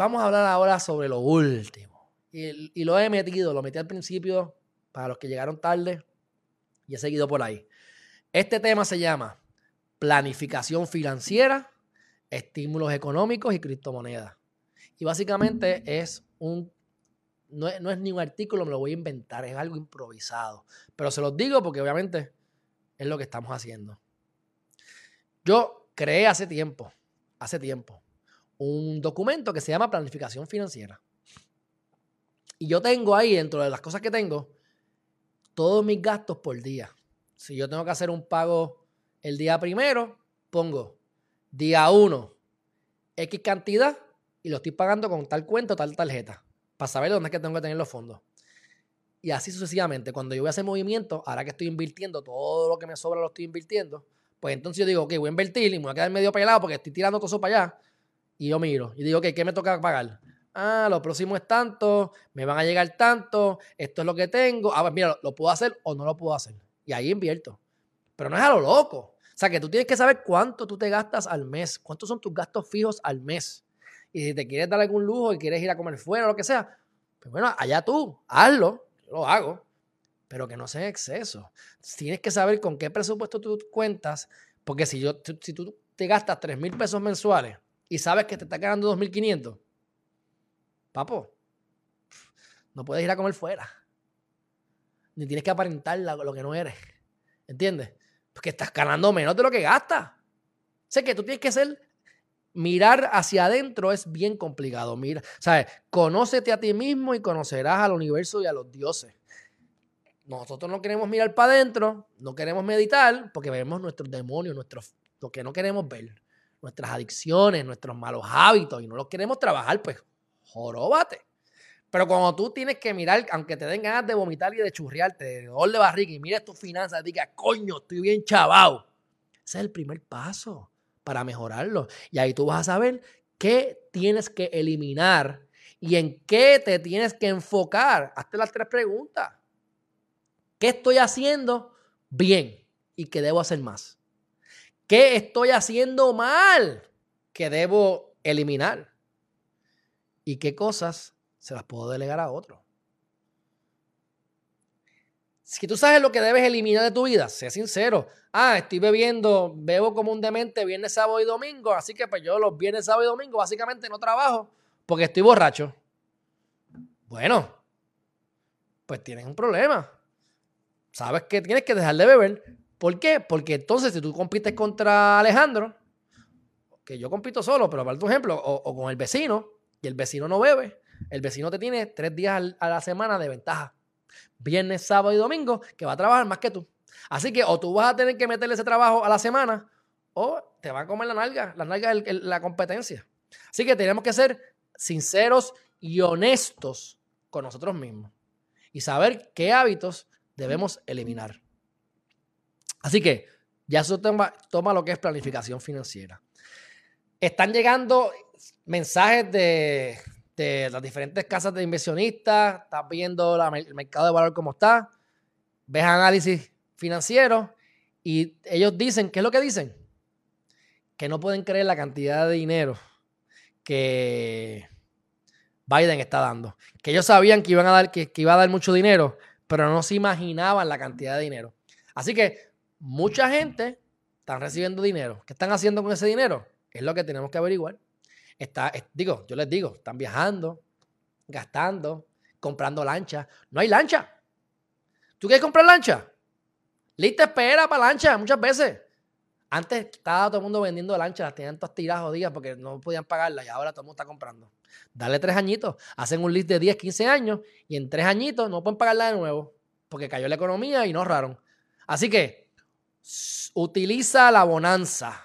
vamos a hablar ahora sobre lo último. Y, lo he metido, lo metí al principio para los que llegaron tarde y he seguido por ahí. Este tema se llama planificación financiera, estímulos económicos y criptomonedas. Y básicamente es un, no es, no es, ni un artículo, me lo voy a inventar, es algo improvisado. Pero se los digo porque obviamente es lo que estamos haciendo. Yo creé hace tiempo, hace tiempo, un documento que se llama planificación financiera. Y yo tengo ahí, dentro de las cosas que tengo, todos mis gastos por día. Si yo tengo que hacer un pago el día primero, pongo día uno, X cantidad y lo estoy pagando con tal cuenta o tal tarjeta para saber dónde es que tengo que tener los fondos. Y así sucesivamente. Cuando yo voy a hacer movimiento, ahora que estoy invirtiendo, todo lo que me sobra lo estoy invirtiendo, pues entonces yo digo, ok, voy a invertir y me voy a quedar medio pelado porque estoy tirando todo eso para allá. Y yo miro y digo, ok, ¿qué me toca pagar? Ah, lo próximo es tanto, me van a llegar tanto, esto es lo que tengo. Ah, pues mira, lo puedo hacer o no lo puedo hacer. Y ahí invierto. Pero no es a lo loco. O sea, que tú tienes que saber cuánto tú te gastas al mes, cuántos son tus gastos fijos al mes. Y si te quieres dar algún lujo y quieres ir a comer fuera o lo que sea, pues bueno, allá tú, hazlo, yo lo hago, pero que no sea en exceso. Tienes que saber con qué presupuesto tú cuentas, porque si, yo, si tú te gastas 3 mil pesos mensuales y sabes que te está ganando 2.500, papo, no puedes ir a comer fuera. Ni tienes que aparentar lo que no eres. ¿Entiendes? Porque estás ganando menos de lo que gastas. Sé que tú tienes que ser mirar hacia adentro es bien complicado. Mira, ¿sabes? Conócete a ti mismo y conocerás al universo y a los dioses. Nosotros no queremos mirar para adentro, no queremos meditar porque vemos nuestros demonios, nuestros, lo que no queremos ver, nuestras adicciones, nuestros malos hábitos y no los queremos trabajar, pues joróbate. Pero cuando tú tienes que mirar, aunque te den ganas de vomitar y de churriarte, de dolor de barriga y mires tus finanzas, digas, coño, estoy bien chavao. Ese es el primer paso para mejorarlo. Y ahí tú vas a saber qué tienes que eliminar y en qué te tienes que enfocar. Hazte las tres preguntas. ¿Qué estoy haciendo bien y qué debo hacer más? ¿Qué estoy haciendo mal que debo eliminar? ¿Y qué cosas se las puedo delegar a otro? Si tú sabes lo que debes eliminar de tu vida, sé sincero. Ah, estoy bebiendo, bebo como un demente viernes, sábado y domingo, así que pues yo los viernes, sábado y domingo básicamente no trabajo porque estoy borracho. Bueno, pues tienes un problema. Sabes que tienes que dejar de beber. ¿Por qué? Porque entonces si tú compites contra Alejandro, que yo compito solo, pero para tu ejemplo, o, con el vecino, y el vecino no bebe, el vecino te tiene tres días a la semana de ventaja viernes, sábado y domingo, que va a trabajar más que tú. Así que o tú vas a tener que meterle ese trabajo a la semana o te va a comer la nalga. La nalga es la competencia. Así que tenemos que ser sinceros y honestos con nosotros mismos y saber qué hábitos debemos eliminar. Así que ya eso toma, lo que es planificación financiera. Están llegando mensajes de las diferentes casas de inversionistas, estás viendo el mercado de valor como está, ves análisis financiero y ellos dicen, ¿qué es lo que dicen? Que no pueden creer la cantidad de dinero que Biden está dando. Que ellos sabían que iban a dar, que iba a dar mucho dinero, pero no se imaginaban la cantidad de dinero. Así que mucha gente está recibiendo dinero. ¿Qué están haciendo con ese dinero? Es lo que tenemos que averiguar. Está, digo, yo les digo, están viajando, gastando, comprando lancha. No hay lancha. ¿Tú quieres comprar lancha? Lista espera para lancha muchas veces. Antes estaba todo el mundo vendiendo lanchas, las tenían todas tiradas jodidas porque no podían pagarlas y ahora todo el mundo está comprando. Dale tres añitos, hacen un list de 10, 15 años y en tres añitos no pueden pagarla de nuevo porque cayó la economía y no ahorraron. Así que utiliza la bonanza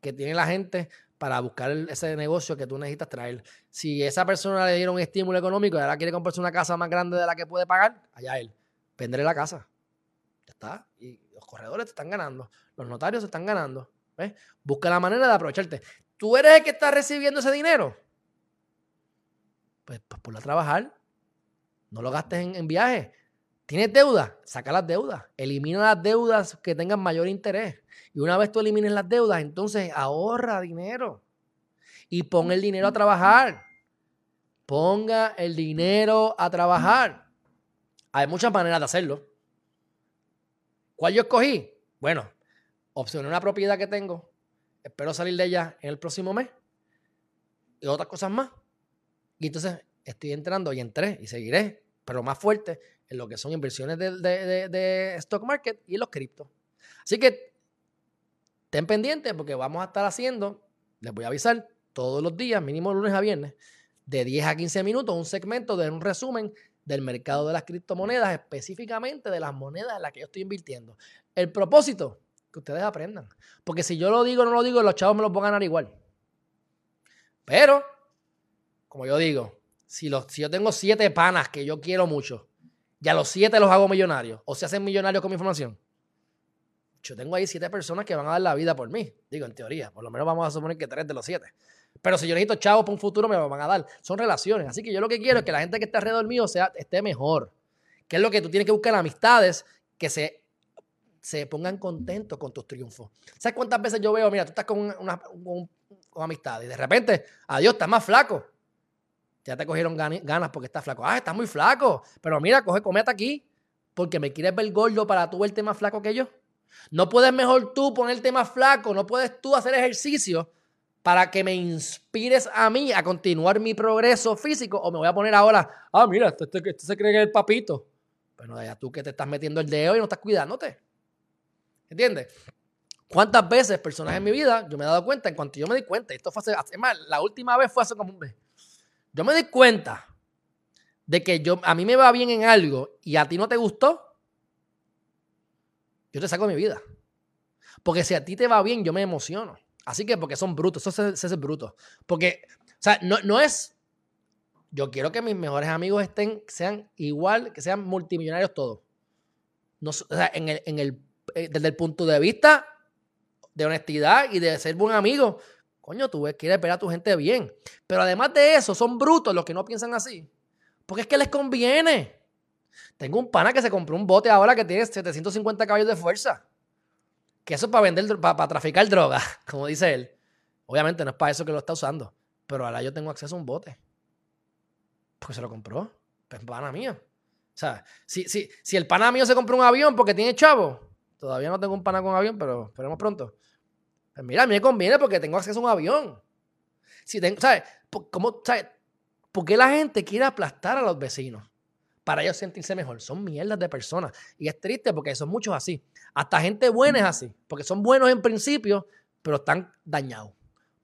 que tiene la gente para buscar ese negocio que tú necesitas traer. Si esa persona le dieron un estímulo económico y ahora quiere comprarse una casa más grande de la que puede pagar, allá él. Vendré la casa. Ya está. Y los corredores te están ganando. Los notarios te están ganando. ¿Ves? Busca la manera de aprovecharte. ¿Tú eres el que está recibiendo ese dinero? Pues, pues ponlo a trabajar. No lo gastes en, en viajes. ¿Tienes deuda? Saca las deudas. Elimina las deudas que tengan mayor interés. Y una vez tú elimines las deudas, entonces ahorra dinero y pon el dinero a trabajar. Ponga el dinero a trabajar. Hay muchas maneras de hacerlo. ¿Cuál yo escogí? Bueno, opcioné una propiedad que tengo. Espero salir de ella en el próximo mes. Y otras cosas más. Y entonces estoy entrando y entré y seguiré, pero más fuerte en lo que son inversiones de, stock market y los criptos. Así que ten pendiente porque vamos a estar haciendo, les voy a avisar, todos los días, mínimo lunes a viernes, de 10 a 15 minutos, un segmento de un resumen del mercado de las criptomonedas, específicamente de las monedas en las que yo estoy invirtiendo. El propósito, que ustedes aprendan. Porque si yo lo digo o no lo digo, los chavos me los van a ganar igual. Pero, como yo digo, si, los, si yo tengo siete panas que yo quiero mucho, ya los siete los hago millonarios, o se hacen millonarios con mi información, yo tengo ahí siete personas que van a dar la vida por mí. Digo, en teoría, por lo menos vamos a suponer que tres de los siete. Pero si yo necesito chavos para un futuro, me lo van a dar. Son relaciones. Así que yo lo que quiero es que la gente que esté alrededor mío sea, esté mejor. ¿Qué es lo que tú tienes que buscar? Amistades que se, se pongan contentos con tus triunfos. ¿Sabes cuántas veces yo veo, mira, tú estás con, una, con, amistades y de repente, adiós, estás más flaco. Ya te cogieron ganas porque estás flaco. Ah, estás muy flaco. Pero mira, coge, cometa aquí. Porque me quieres ver gordo para tú verte más flaco que yo. No puedes mejor tú ponerte más flaco. No puedes tú hacer ejercicio para que me inspires a mí a continuar mi progreso físico o me voy a poner ahora, ah, mira, este, este, este se cree que es el papito. Bueno, ya tú que te estás metiendo el dedo y no estás cuidándote. ¿Entiendes? ¿Cuántas veces, personas en mi vida, yo me he dado cuenta, en cuanto yo me di cuenta, esto fue hace, más, la última vez fue hace como un mes, yo me di cuenta de que yo, a mí me va bien en algo y a ti no te gustó, yo te saco de mi vida. Porque si a ti te va bien, yo me emociono. Así que porque son brutos, eso es, es bruto. Porque, o sea, no, no es. Yo quiero que mis mejores amigos estén, sean igual, que sean multimillonarios todos. No, o sea, en el, en el, eh, desde el punto de vista de honestidad y de ser buen amigo, coño, tú quieres ver a tu gente bien. Pero además de eso, son brutos los que no piensan así. Porque es que les conviene. Tengo un pana que se compró un bote ahora que tiene 750 caballos de fuerza que eso es para vender, para, traficar droga, como dice él. Obviamente no es para eso que lo está usando, pero ahora yo tengo acceso a un bote. Porque se lo compró. Pues pana mío. O sea, si, si, si el pana mío se compró un avión porque tiene chavo, todavía no tengo un pana con avión, pero esperemos pronto. Pues mira, a mí me conviene porque tengo acceso a un avión. Si tengo, ¿sabes? ¿Cómo, ¿sabes? ¿Por qué la gente quiere aplastar a los vecinos? para ellos sentirse mejor. Son mierdas de personas. Y es triste porque son muchos así. Hasta gente buena es así. Porque son buenos en principio, pero están dañados.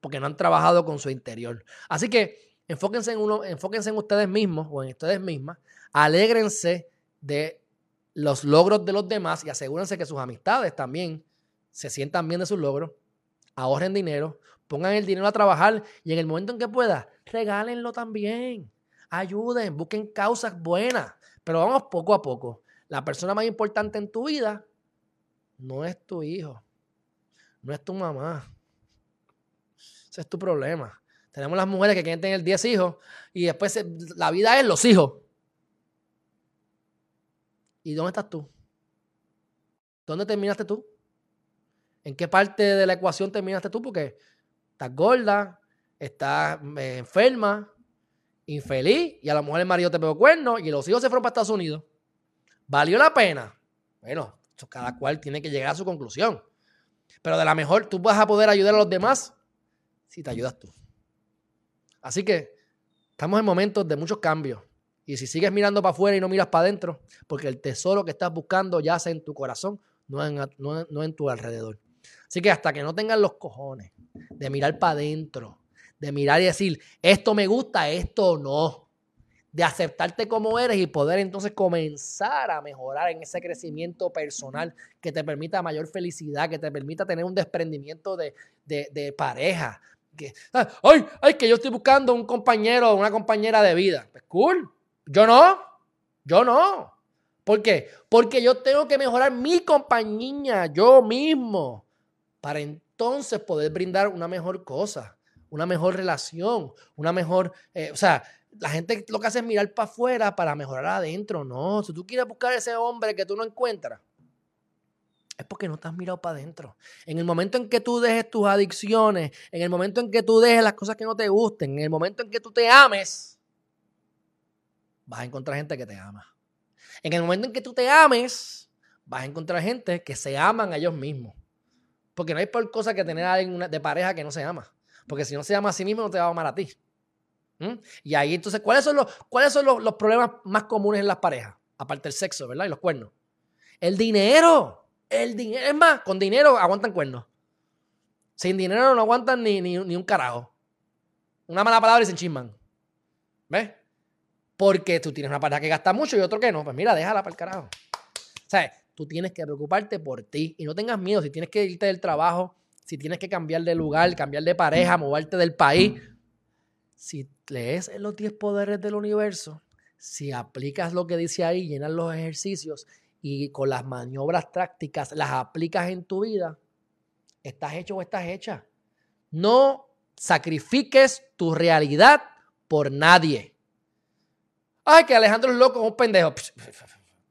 Porque no han trabajado con su interior. Así que enfóquense en, uno, enfóquense en ustedes mismos o en ustedes mismas. Alégrense de los logros de los demás y asegúrense que sus amistades también se sientan bien de sus logros. Ahorren dinero, pongan el dinero a trabajar y en el momento en que pueda, regálenlo también ayuden, busquen causas buenas, pero vamos poco a poco. La persona más importante en tu vida no es tu hijo, no es tu mamá. Ese es tu problema. Tenemos las mujeres que quieren tener 10 hijos y después la vida es los hijos. ¿Y dónde estás tú? ¿Dónde terminaste tú? ¿En qué parte de la ecuación terminaste tú? Porque estás gorda, estás eh, enferma, infeliz y a lo mejor el marido te pegó cuernos y los hijos se fueron para Estados Unidos. ¿Valió la pena? Bueno, cada cual tiene que llegar a su conclusión. Pero de la mejor, tú vas a poder ayudar a los demás si te ayudas tú. Así que estamos en momentos de muchos cambios. Y si sigues mirando para afuera y no miras para adentro, porque el tesoro que estás buscando yace en tu corazón, no en, no en tu alrededor. Así que hasta que no tengan los cojones de mirar para adentro, de mirar y decir, esto me gusta, esto no. De aceptarte como eres y poder entonces comenzar a mejorar en ese crecimiento personal que te permita mayor felicidad, que te permita tener un desprendimiento de, pareja. Que, ah, ay, ay, que yo estoy buscando un compañero o una compañera de vida. Pues cool. Yo no. Yo no. ¿Por qué? Porque yo tengo que mejorar mi compañía, yo mismo, para entonces poder brindar una mejor cosa una mejor relación, una mejor, eh, o sea, la gente lo que hace es mirar para afuera para mejorar adentro. No, si tú quieres buscar ese hombre que tú no encuentras, es porque no te has mirado para adentro. En el momento en que tú dejes tus adicciones, en el momento en que tú dejes las cosas que no te gusten, en el momento en que tú te ames, vas a encontrar gente que te ama. En el momento en que tú te ames, vas a encontrar gente que se aman a ellos mismos. Porque no hay por cosa que tener a alguien de pareja que no se ama. Porque si no se ama a sí mismo, no te va a amar a ti. ¿Mm? Y ahí entonces, ¿cuáles son, los, ¿cuáles son los, problemas más comunes en las parejas? Aparte del sexo, ¿verdad? Y los cuernos. El dinero. El dinero. Es más, con dinero aguantan cuernos. Sin dinero no aguantan ni, ni, un carajo. Una mala palabra y se enchisman. ¿Ves? Porque tú tienes una pareja que gasta mucho y otro que no. Pues mira, déjala para el carajo. O sea, tú tienes que preocuparte por ti y no tengas miedo. Si tienes que irte del trabajo, si tienes que cambiar de lugar, cambiar de pareja, moverte del país, si lees los 10 poderes del universo, si aplicas lo que dice ahí, llenas los ejercicios y con las maniobras prácticas las aplicas en tu vida, estás hecho o estás hecha. No sacrifiques tu realidad por nadie. Ay, que Alejandro es loco, un pendejo.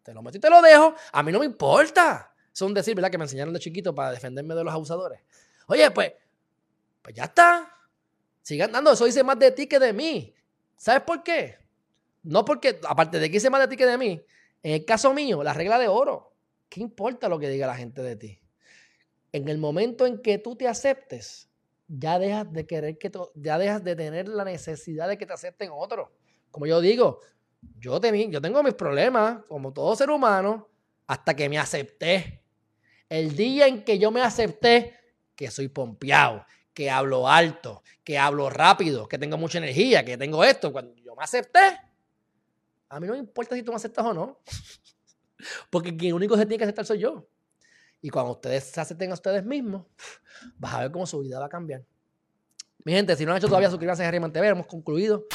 Te lo meto y te lo dejo. A mí no me importa. Es un decir, ¿verdad? Que me enseñaron de chiquito para defenderme de los abusadores. Oye, pues, pues ya está. Sigan dando. Eso dice más de ti que de mí. ¿Sabes por qué? No porque, aparte de que dice más de ti que de mí, en el caso mío, la regla de oro. ¿Qué importa lo que diga la gente de ti? En el momento en que tú te aceptes, ya dejas de querer que ya dejas de tener la necesidad de que te acepten otros. Como yo digo, yo, yo tengo mis problemas, como todo ser humano, hasta que me acepté. El día en que yo me acepté, que soy pompeado, que hablo alto, que hablo rápido, que tengo mucha energía, que tengo esto, cuando yo me acepté, a mí no me importa si tú me aceptas o no. Porque quien único se tiene que aceptar soy yo. Y cuando ustedes se acepten a ustedes mismos, vas a ver cómo su vida va a cambiar. Mi gente, si no han hecho todavía, suscríbanse a Harry TV. Hemos concluido.